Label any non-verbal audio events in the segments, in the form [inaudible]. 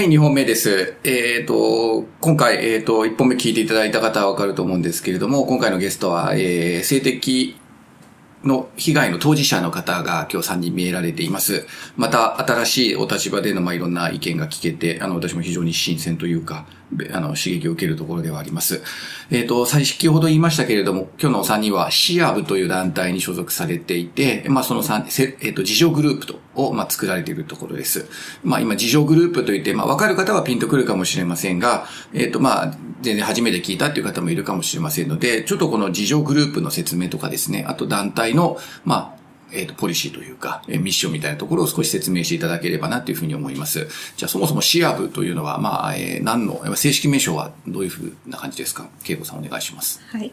はい、2本目です。えっ、と、今回、えっ、と、1本目聞いていただいた方はわかると思うんですけれども、今回のゲストは、えー、性的の被害の当事者の方が今日3人見えられています。また、新しいお立場での、まあ、いろんな意見が聞けて、あの、私も非常に新鮮というか、あの、刺激を受けるところではあります。えっ、と、先ほど言いましたけれども、今日のお3人はシアブという団体に所属されていて、まあ、その3、えっ、と、自助グループと、を、まあ、作られているところです。まあ、今、自助グループといって、まあ、わかる方はピンとくるかもしれませんが、えっ、と、まあ、全然初めて聞いたっていう方もいるかもしれませんので、ちょっとこの自助グループの説明とかですね、あと団体の、まあ、えっ、と、ポリシーというか、えーミッションみたいなところを少し説明していただければなというふうに思います。じゃあ、そもそもシアブというのは、まあ、えー何の、正式名称はどういうふうな感じですか？恵子さんお願いします。はい。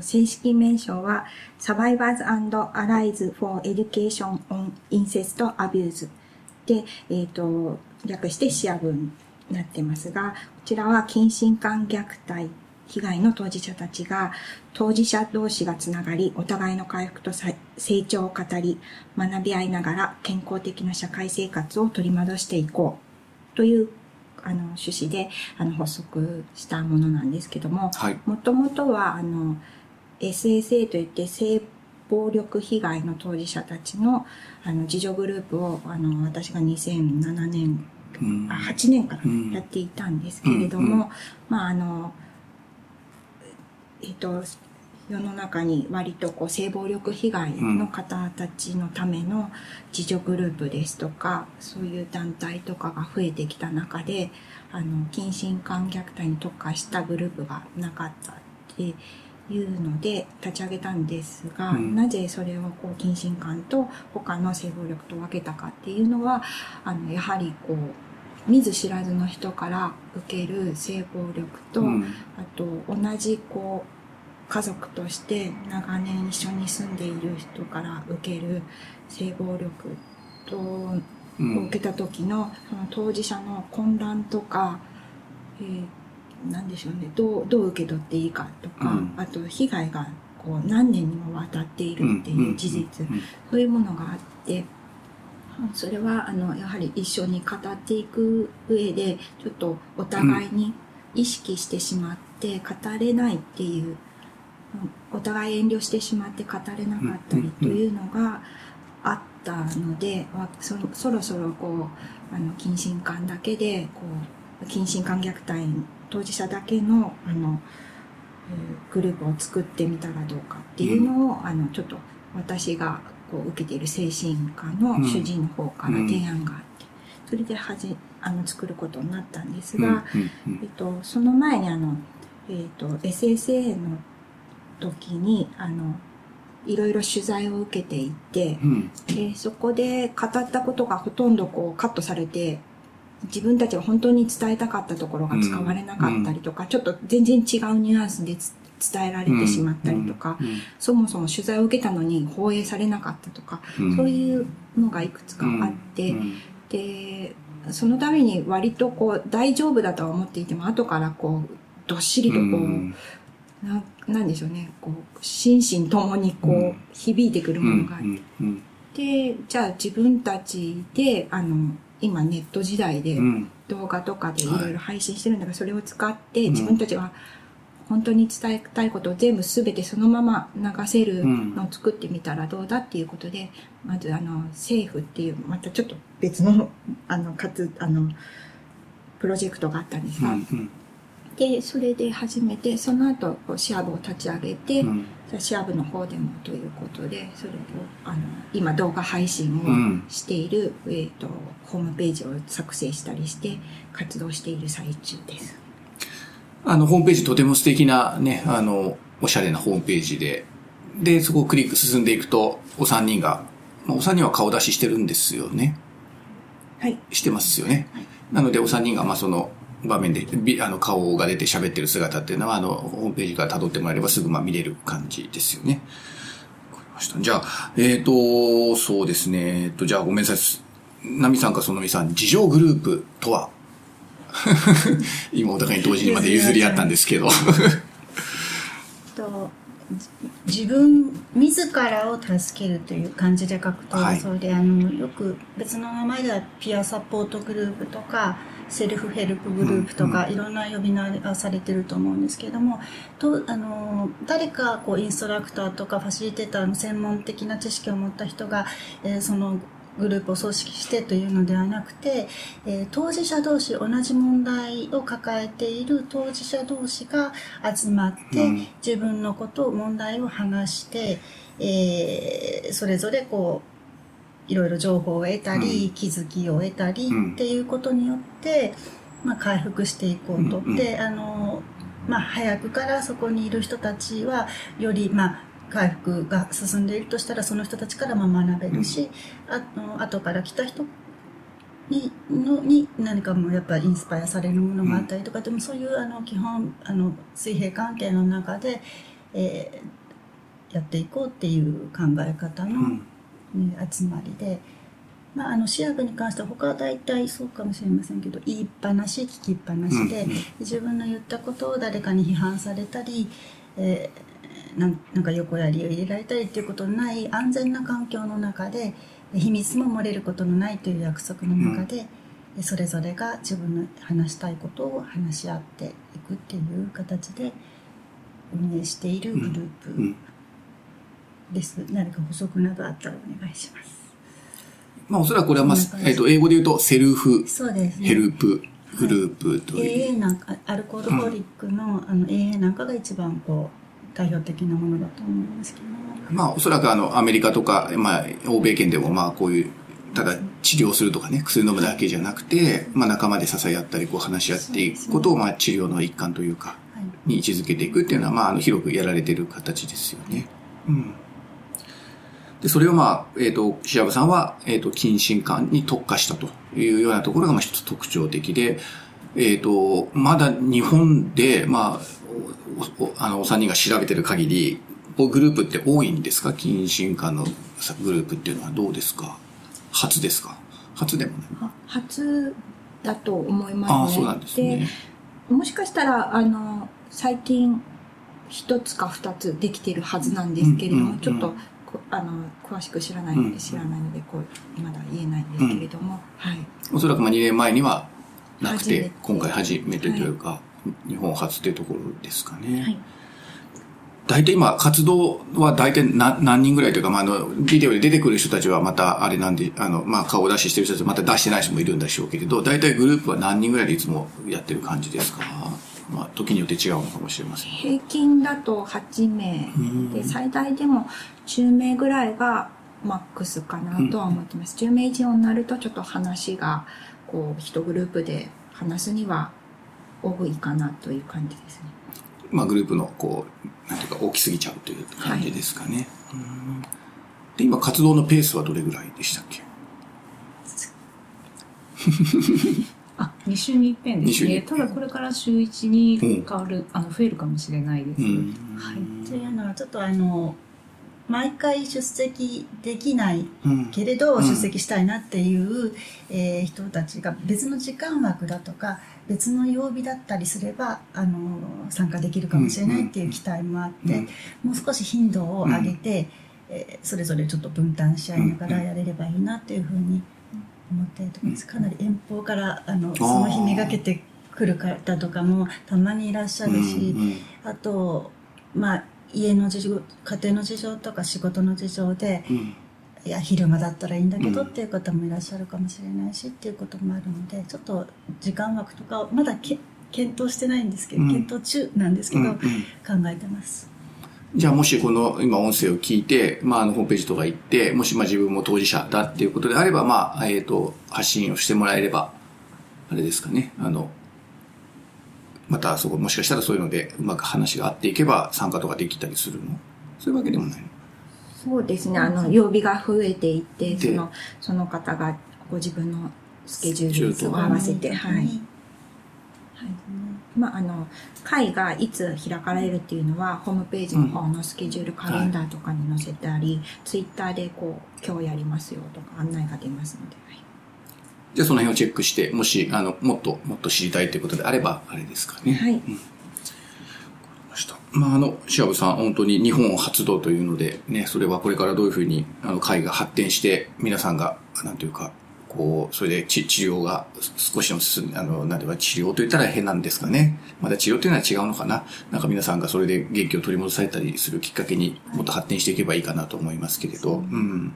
正式名称は Survivors and Allies for Education on Incest Abuse で、えっと、略してシアブになってますが、こちらは近親間虐待被害の当事者たちが当事者同士がつながり、お互いの回復とさ成長を語り、学び合いながら健康的な社会生活を取り戻していこう。というあの趣旨であの発足したものなんですけども、はい。もともとは、あの、SSA といって性暴力被害の当事者たちの、あの、自助グループを、あの、私が2007年、うん。あ8年からうん。やっていたんですけれども、うんうまあ、あの、えっと、世の中に割とこう性暴力被害の方たちのための自助グループですとか、そういう団体とかが増えてきた中で、あの、近親間虐待に特化したグループがなかったっていうので立ち上げたんですが、うん。なぜそれをこう近親間と他の性暴力と分けたかっていうのは、あの、やはりこう、見ず知らずの人から受ける性暴力と、うん。あと同じこう家族として長年一緒に住んでいる人から受ける性暴力とをうん。受けた時のその当事者の混乱とか、えーなんでしょうね。どうどう受け取っていいかとか、うん。あと被害がこう何年にもわたっているっていう事実、うん。そういうものがあって、それはあのやはり一緒に語っていく上で、ちょっとお互いに意識してしまって語れないっていう、お互い遠慮してしまって語れなかったりというのがあったので、わそそろそろこう、あの、近親間だけで、こう、近親間虐待当事者だけの、あの、えーグループを作ってみたらどうかっていうのを、あの、ちょっと私がこう受けている精神科の主治医の方から提案があって、それではじ、あの、作ることになったんですが、うんうんえっと、その前にあの、えっと、SSA の時に、あの、いろいろ取材を受けていて、うん。でそこで語ったことがほとんどこうカットされて、自分たちが本当に伝えたかったところが使われなかったりとか、ちょっと全然違うニュアンスでつ伝えられてしまったりとか、うんそもそも取材を受けたのに放映されなかったとか、うん。そういうのがいくつかあって、うんで、そのために割とこう大丈夫だとは思っていても、後からこう、どっしりとこう、うん。ななんでしょうね、こう、心身ともにこう、うん。響いてくるものがあって、で、じゃあ自分たちで、あの、今ネット時代でうん。動画とかでいろいろ配信してるんだから、それを使ってうん。自分たちは本当に伝えたいことを全部すべてそのまま流せるのを作ってみたらどうだっていうことで、まずあの、政府っていう、またちょっと別の、あの、かつ、あの、プロジェクトがあったんですが、うんで、それで始めて、その後、シアブを立ち上げて、うん。シアブの方でもということで、それを、あの、今動画配信うん。をしている、えっ、と、ホームページを作成したりして、活動している最中です。あの、ホームページとても素敵なね、あの、おしゃれなホームページで、で、そこをクリック進んでいくと、お三人が、まあお三人は顔出ししてるんですよね。はい。してますよね。なので、お三人が、まあ、その、場面で、びあの、顔が出て喋ってる姿っていうのは、あの、ホームページから辿ってもらえればすぐ、まあ、見れる感じですよね。わかりました。じゃあ、えっ、と、そうですね。えっ、と、じゃあ、ごめんなさい。ナミさんかそのみさん、自助グループとは [laughs] 今、お互いに同時にまで譲り合ったんですけど。[laughs] とじ自分自らを助けるという感じで書くと、はいそれであのよく別の名前ではピアサポートグループとかセルフヘルプグループとか、いろんな呼び名がされてると思うんですけれどもとあの誰かこうインストラクターとかファシリテーターの専門的な知識を持った人が、えーそのグループを組織してというのではなくて、えー当事者同士同じ問題を抱えている当事者同士が集まって、うん。自分のこと問題を話して、えーそれぞれこういろいろ情報を得たり、うん。気づきを得たりうん。っていうことによって、まあ、回復していこうと。うんうん。であのまあ、早くからそこにいる人たちはより、まあ、回復が進んでいるとしたらその人たちからまあ学べるし、あの後から来た人にのに何かもやっぱりインスパイアされるものがあったりとか、でもそういうあの基本あの水平関係の中で、えーやっていこうっていう考え方の、うん。ね集まりで、まあ、あの視野部に関しては他は大体そうかもしれませんけど言いっぱなし聞きっぱなしで、うんうん。自分の言ったことを誰かに批判されたり、えーなんなんか横やりを入れられたりっていうことのない安全な環境の中で秘密も漏れることのないという約束の中で、それぞれが自分の話したいことを話し合っていくっていう形で運営しているグルーうプん。です、何か補足などあったらお願いします。まあおそらくこれはまあえっと、英語で言うとセルフヘルプグループという。AA なんかアルコールホリックの,、あの AA なんかが一番こう代表的なものだと思いますけどまあ、おそらくあの、アメリカとか、まあ、欧米圏でも、まあ、こういう、ただ治療するとかね、薬飲むだけじゃなくて、まあ、仲間で支え合ったり、こう話し合っていくことを、まあ、治療の一環というか、はいに位置づけていくっていうのは、まあ、あの、広くやられている形ですよね。うん。で、それをまあ、えっ、と、シアブさんは、えっ、と、近親感に特化したというようなところが、まあ、一つ特徴的で、えっ、と、まだ日本で、まあ、あの、お三人が調べてる限り、こうグループって多いんですか？近親感のさグループっていうのはどうですか？初ですか？初でもない。あ初だと思いますね。ああ、そうなんですね。でもしかしたら、あの、最近、一つか二つできてるはずなんですけれども、ちょっと、こあの、詳しく知らないので、うん知らないので、こう、まだ言えないんですけれども、はい。おそらくまあ2年前にはなくて今回初めてというか、日本初というところですかね。はい。大体今、活動は大体何何人ぐらいというか、まあ、あの、ビデオで出てくる人たちはまたあれなんで、あの、まあ、顔を出ししてる人たちはまた出してない人もいるんでしょうけれど、大体グループは何人ぐらいでいつもやってる感じですか？まあ、時によって違うのかもしれません。平均だと8名うんで、最大でも10名ぐらいがマックスかなとは思ってます。10名以上になるとちょっと話が、こう、一グループで話すには多いかなという感じですね。まあ、グループの、こう、なんていうか、大きすぎちゃうという感じですかね。うんで、今、活動のペースはどれぐらいでしたっけ？あ、2週に一遍ですね。ただこれから週1に変わる、あの、増えるかもしれないです。うん。はい。というのはちょっとあの毎回出席できないうん。けれどうん出席したいなっていう、えー人たちが別の時間枠だとか別の曜日だったりすればあの参加できるかもしれないっていう期待もあって、うんもう少し頻度を上げて、えーそれぞれちょっと分担し合いながらやれればいいなっていうふうに思っているところです。かなり遠方からあのその日めがけてくる方とかもたまにいらっしゃるし、うん。あと、まあ、家の事情、家庭の事情とか仕事の事情で、うんいや、昼間だったらいいんだけどうん。っていう方もいらっしゃるかもしれないしっていうこともあるので、ちょっと時間枠とかをまだけ検討してないんですけど、うん。検討中なんですけど、うんうん。考えてます。じゃあもしこの今音声を聞いて、まああのホームページとか行って、もしまあ自分も当事者だっていうことであれば、まあ、えっ、と、発信をしてもらえれば、あれですかね、あの、またそこもしかしたらそういうのでうまく話が合っていけば参加とかできたりするの。そういうわけでもないのそうですね。あの、曜日が増えていって、でその、その方がご自分のスケジュールと合わせて、はい。はい。はいまあ、あの、会がいつ開かれるっていうのは、ホームページの方のスケジュール、カレンダーとかに載せたり、ツイッターでこう、今日やりますよとか案内が出ますので、はいじゃあその辺をチェックして、もし、あの、もっともっと知りたいということであれば、あれですかね。はい。まあ、あの、シアブさん、本当に日本発動というので、ね、それはこれからどういうふうに、あの、会が発展して、皆さんが、なんていうか、こう、それで治治療が少しでも進んあの、なんていうか、治療と言ったら変なんですかね。まだ治療というのは違うのかな。なんか皆さんがそれで元気を取り戻されたりするきっかけにもっと発展していけばいいかなと思いますけれど。うん。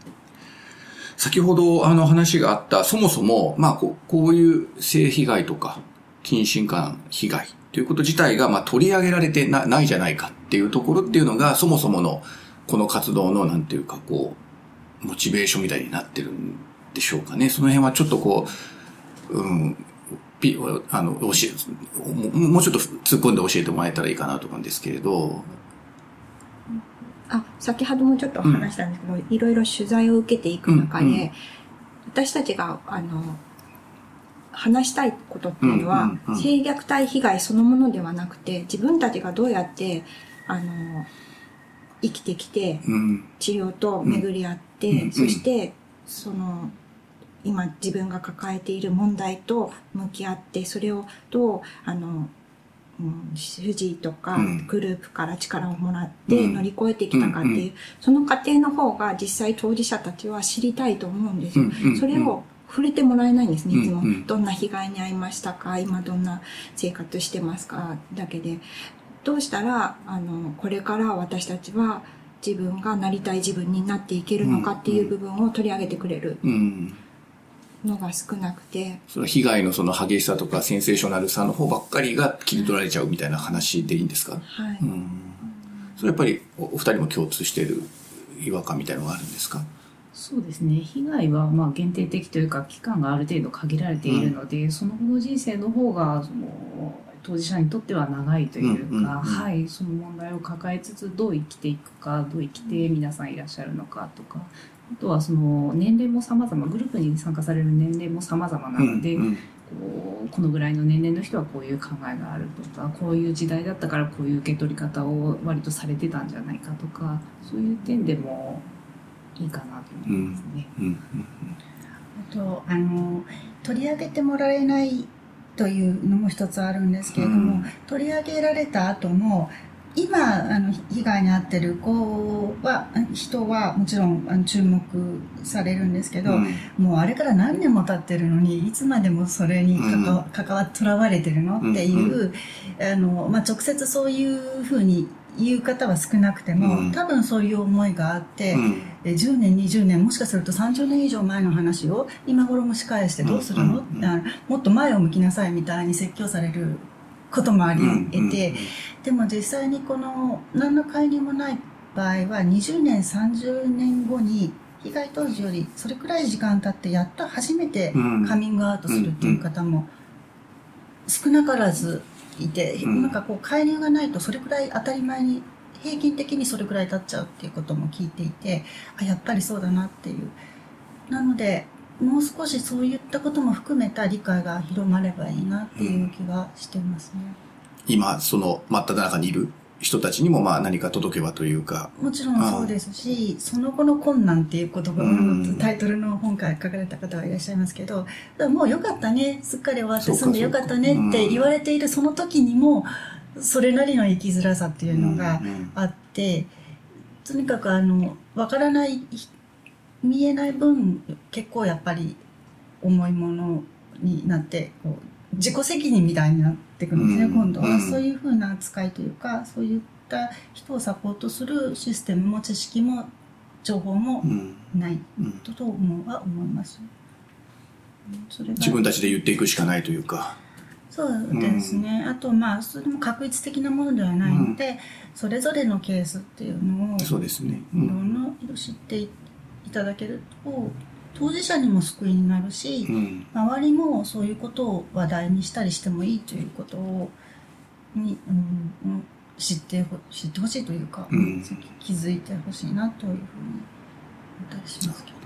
先ほどあの話があった、そもそも、まあこう、こういう性被害とか、近親間被害ということ自体が、まあ取り上げられてなないじゃないかっていうところっていうのが、そもそもの、この活動の、なんていうか、こう、モチベーションみたいになってるんでしょうかね。その辺はちょっとこう、うん、ピあの、教え、ももうちょっと突っ込んで教えてもらえたらいいかなと思うんですけれど。あ先ほどもちょっと話したんですけど、いろいろ取材を受けていく中で、うんうん私たちがあの話したいことっていうのは、性虐待被害そのものではなくて自分たちがどうやってあの生きてきてうん、治療と巡り合って、そしてその今自分が抱えている問題と向き合ってそれをどうあの、うん、主治医とかうん。グループから力をもらってうん。乗り越えてきたかっていう、その過程の方が実際当事者たちは知りたいと思うんですよ。それを触れてもらえないんですね、いつも。うんうんどんな被害に遭いましたか？今どんな生活してますか？だけで。どうしたら、あの、これから私たちは自分がなりたい自分になっていけるのかっていう部分を取り上げてくれるうん。のが少なくて、その被害のその激しさとかセンセーショナルさの方ばっかりが切り取られちゃうみたいな話でいいんですか？はい。うん。それやっぱりおお二人も共通している違和感みたいなのがあるんですか？そうですね。被害はまあ限定的というか期間がある程度限られているので、その後の人生の方がその当事者にとっては長いというか、うんうんうん。はい、その問題を抱えつつどう生きていくかどう生きて皆さんいらっしゃるのかとかあとはその年齢も様々グループに参加される年齢も様々なので、うんうん。こうこのぐらいの年齢の人はこういう考えがあるとかこういう時代だったからこういう受け取り方を割とされてたんじゃないかとかそういう点でもいいかなと思いますね。うんあとあの取り上げてもらえないというのも一つあるんですけれども、うん。取り上げられた後も今あの被害に遭ってる子は人はもちろんあの注目されるんですけど、うん。もうあれから何年も経ってるのにいつまでもそれに関わ,、関わとらわれてるの？っていう、あのまあ、直接そういうふうに言う方は少なくても、うん。多分そういう思いがあって、うん。で10年20年もしかすると30年以上前の話を今頃蒸し返してどうするの、うん。うん。あもっと前を向きなさいみたいに説教されることもあり得て、でも実際にこの何の介入もない場合は20年30年後に被害当時よりそれくらい時間経ってやっと初めてうん。カミングアウトするっていう方も少なからずいて、うん。なんかこう介入がないとそれくらい当たり前に平均的にそれくらい経っちゃうっていうことも聞いていてあやっぱりそうだなっていう。なのでもう少しそういったことも含めた理解が広まればいいなっていう気がしてますね。今、その真っ只中にいる人たちにもまあ何か届けばというか、もちろんそうですし、その後の困難っていう言葉うん。タイトルの本から書かれた方はいらっしゃいますけど、もうよかったね、すっかり終わってそうか住んでよかったねって言われているその時にも、それなりの生きづらさっていうのがうんあって、とにかくあの、わからない、見えない分、結構やっぱり重いものになって、こう自己責任みたいになってくるんですね、うん今度は。うんそういうふうな扱いというか、そういった人をサポートするシステムも知識も情報もうんないうんとと思うは思います。それが自分たちで言っていくしかないというか。そうですね、あとまあそれも確率的なものではないので、それぞれのケースっていうのをそうですね。ういろんんな色知っていただけると当事者にも救いになるし、うん周りもそういうことを話題にしたりしてもいいということをに、うんうん知ってほ知ってほしいというか、うん気づいてほしいなというふうに思ったりしますけど。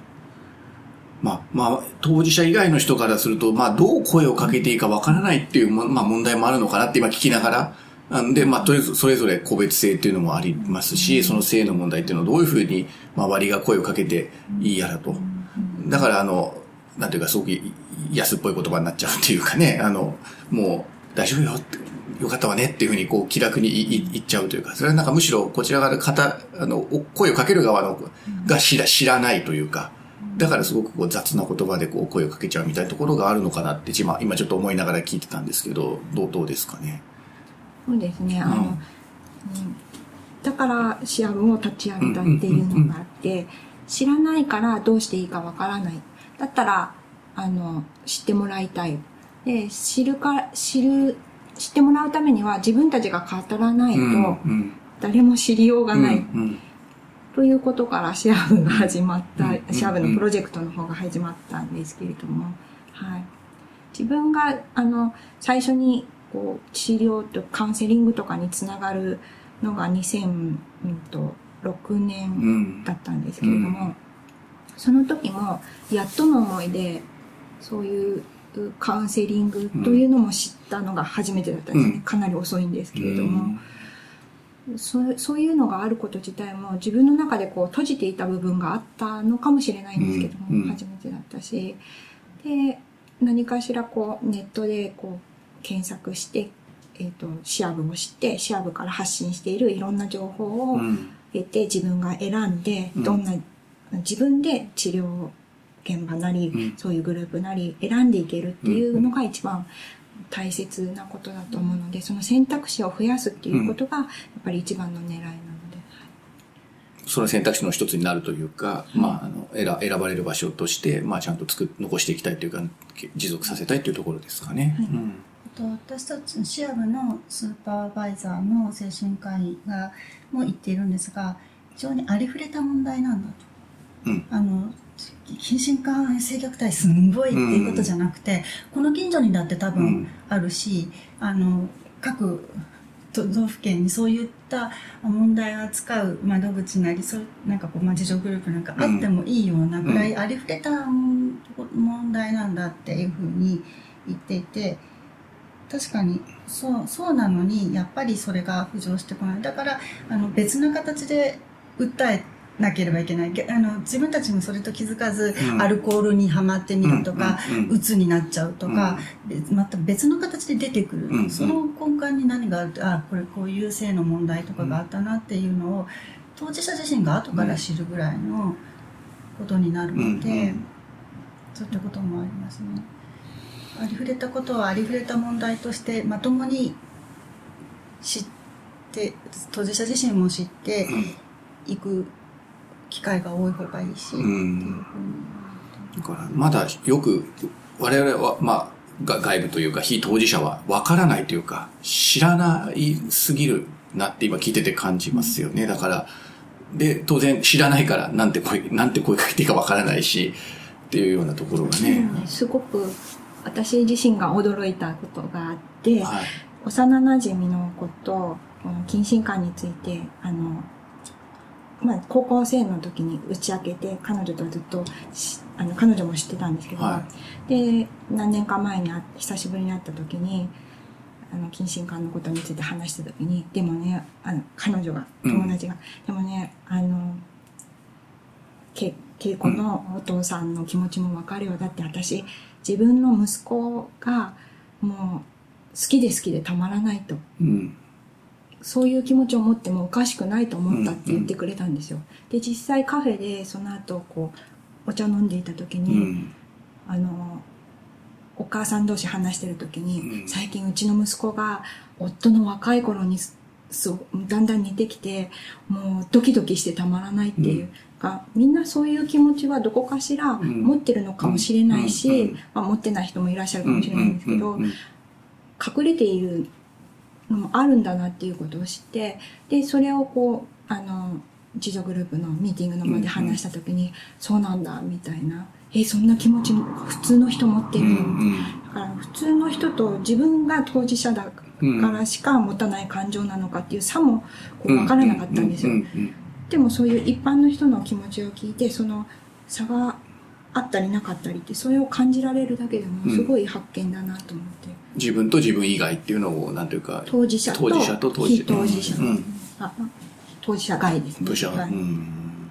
まあ、まあ、当事者以外の人からすると、まあ、どう声をかけていいかわからないっていうも、まあ、問題もあるのかなって今聞きながら、なんで、まあ、とりあえずそれぞれ個別性っていうのもありますし、その性の問題っていうのをどういうふうに周りが声をかけていいやらと。だから、あの、なんていうか、すごく安っぽい言葉になっちゃうっていうかね、[laughs] あの、もう、大丈夫よって、よかったわねっていうふうに、こう、気楽に言っちゃうというか、それはなんかむしろ、こちら側で方、あの、お声をかける側の、が知ら知らないというか、だからすごくこう雑な言葉でこう声をかけちゃうみたいなところがあるのかなって今今ちょっと思いながら聞いてたんですけどどうどうですかね？そうですねあの、うん。うんだからシアブを立ち上げたっていうのがあって、知らないからどうしていいかわからない。だったらあの知ってもらいたい。で知るか知る知ってもらうためには自分たちが語らないとうん誰も知りようがない、うんということからシアブが始まった、うんシアブのプロジェクトの方が始まったんですけれども、はい。自分が、あの、最初に、こう、治療とカウンセリングとかにつながるのが2006う年ん。だったんですけれども、その時も、やっとの思いで、そういうカウンセリングというのも知ったのが初めてだったんですね。うん。かなり遅いんですけれどうも。ん。そうそういうのがあること自体も自分の中でこう閉じていた部分があったのかもしれないんですけども、うん。うん。初めてだったし。で何かしらこうネットでこう検索して、えー、とシアブを知ってシアブから発信しているいろんな情報をうん得て自分が選んでうん。どんな、自分で治療現場なり、うん。そういうグループなり選んでいけるっていうのが一番大切なことだと思うのでその選択肢を増やすっていうことがやっぱり一番の狙いなので。その選択肢の一つになるというか、まあ、あの選選ばれる場所として、まあ、ちゃんと作っ残していきたいというか持続させたいというところですかね。はい。うん。あと私たちシアブのスーパーバイザーの精神科医がも言っているんですが非常にありふれた問題なんだと。うん。あの近親感性虐待すんごいっていうことじゃなくて、この近所にだって多分うん。あるし、あの各都道府県にそういった問題を扱う窓口なりそうなんかこう、まあ、自助グループなんかあってもいいようなぐらいありふれた問問題なんだっていうふうに言っていて確かに。そうそうなのにやっぱりそれが浮上してこない。だからあの別な形で訴えなければいけない。げあの自分たちもそれと気づかず、うん。アルコールにはまってみるとか、うんうんうつになっちゃうとか、でまた別の形で出てくる、うんうん。その根幹に何があるとあこれこういう性の問題とかがあったなっていうのを当事者自身が後から知るぐらいのことになるので、うんうん。そういったこともありますね。ありふれたことはありふれた問題としてまともに知って当事者自身も知っていく機会が多い方がいいし、うんだからまだよく我々は、まあ、が外部というか非当事者はわからないというか知らないすぎるなって今聞いてて感じますよね。だから、で、当然知らないからなんて声、なんて声かけていいかわからないしっていうようなところがね。すごく私自身が驚いたことがあって、はい。幼馴染の子とこの近親感についてあの、まあ、高校生の時に打ち明けて彼女とはずっとしあの彼女も知ってたんですけど、はで何年か前にあ久しぶりに会った時にあの近親感のことについて話した時にでもねあの彼女がうん。友達が、でもねあのけ恵子のお父さんの気持ちも分かるよ。だって私自分の息子がもう好きで好きでたまらないとうん。そういう気持ちを持ってもおかしくないと思ったって言ってくれたんですよ。で、実際カフェでその後、こう、お茶を飲んでいた時うに、ん。あの、お母さん同士話してる時に、うん最近うちの息子が夫の若い頃にすそうだんだん似てきて、もうドキドキしてたまらないっていうか、みんなそういう気持ちはどこかしらん。持ってるのかもしれないし、うん。うん。まあ、持ってない人もいらっしゃるかもしれないんですけど、うん。うん。うん。隠れているのもあるんだなっていうことを知ってでそれをこうあの自助グループのミーティングの場で話した時に、そうなんだみたいな。えそんな気持ち普通の人持ってるの、だから普通の人と自分が当事者だからしか持たない感情なのかっていう差もこう分からなかったんですよ、ううんでもそういう一般の人の気持ちを聞いてその差があったりなかったりってそれを感じられるだけでもすごい発見だなと思って、自分と自分以外っていうのを、なんていうか、当事者と当事者と当事非当事者、うん。あ当事者外ですね。当事者はい。うん。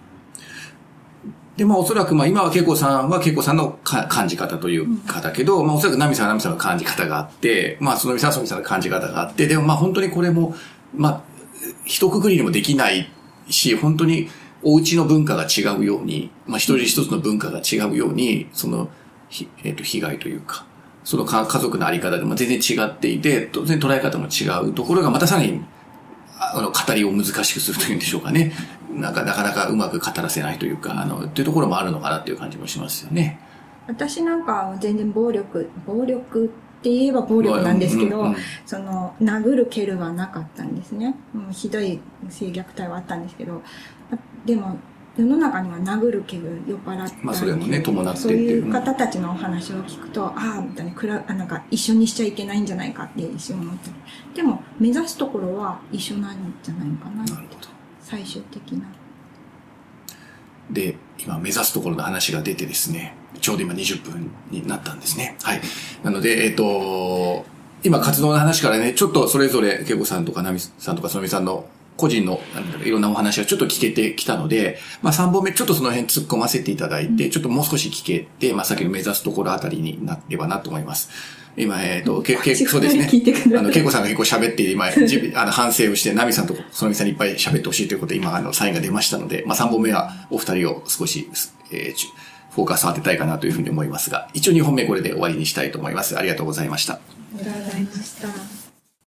で、まあおそらく、まあ今は恵子さんは恵子さんのか感じ方というかだけど、まあおそらくナミさんはナミさんの感じ方があって、まあそのみさんはそのみさんの感じ方があって、でもまあ本当にこれも、まあ、一括りにもできないし、本当にお家の文化が違うように、まあ、一人一つの文化が違うように、その、えっ、と、被害というか、その家族のあり方でも全然違っていて、当然捉え方も違うところがまたさらに、あの、語りを難しくするというんでしょうかね。なんか、なかなかうまく語らせないというか、あの、っていうところもあるのかなっていう感じもしますよね。私なんか全然暴力、暴力って言えば暴力なんですけど、うんうんその、殴る蹴るはなかったんですね。もうひどい性虐待はあったんですけど、あでも、世の中には殴る蹴る酔っ払っまあそれもね伴ってってそういう方たちのお話を聞くと、ああ、みたいなくら、あなんか一緒にしちゃいけないんじゃないかって一瞬思ったり。でも、目指すところは一緒なんじゃないかな。なるほど。最終的な。で、今目指すところの話が出てですね、ちょうど今20分になったんですね。はい。なので、えっ、と、今活動の話からね、ちょっとそれぞれ、けいこさんとかなみさんとかそのみさんの個人のいろんなお話がちょっと聞けてきたので、まあ3本目ちょっとその辺突っ込ませていただいて、ちょっともう少し聞けて、まあ先の目指すところあたりになればなと思います。今、えっ、と、け、け、そうですねあの、けいこさんが結構喋って、今、じあの、反省をして、ナミさんとそのみさんにいっぱい喋ってほしいということで、今、あの、サインが出ましたので、まあ3本目はお二人を少し、えーフォーカス当てたいかなというふうに思いますが、一応2本目これで終わりにしたいと思います。ありがとうございました。ありがとうございました。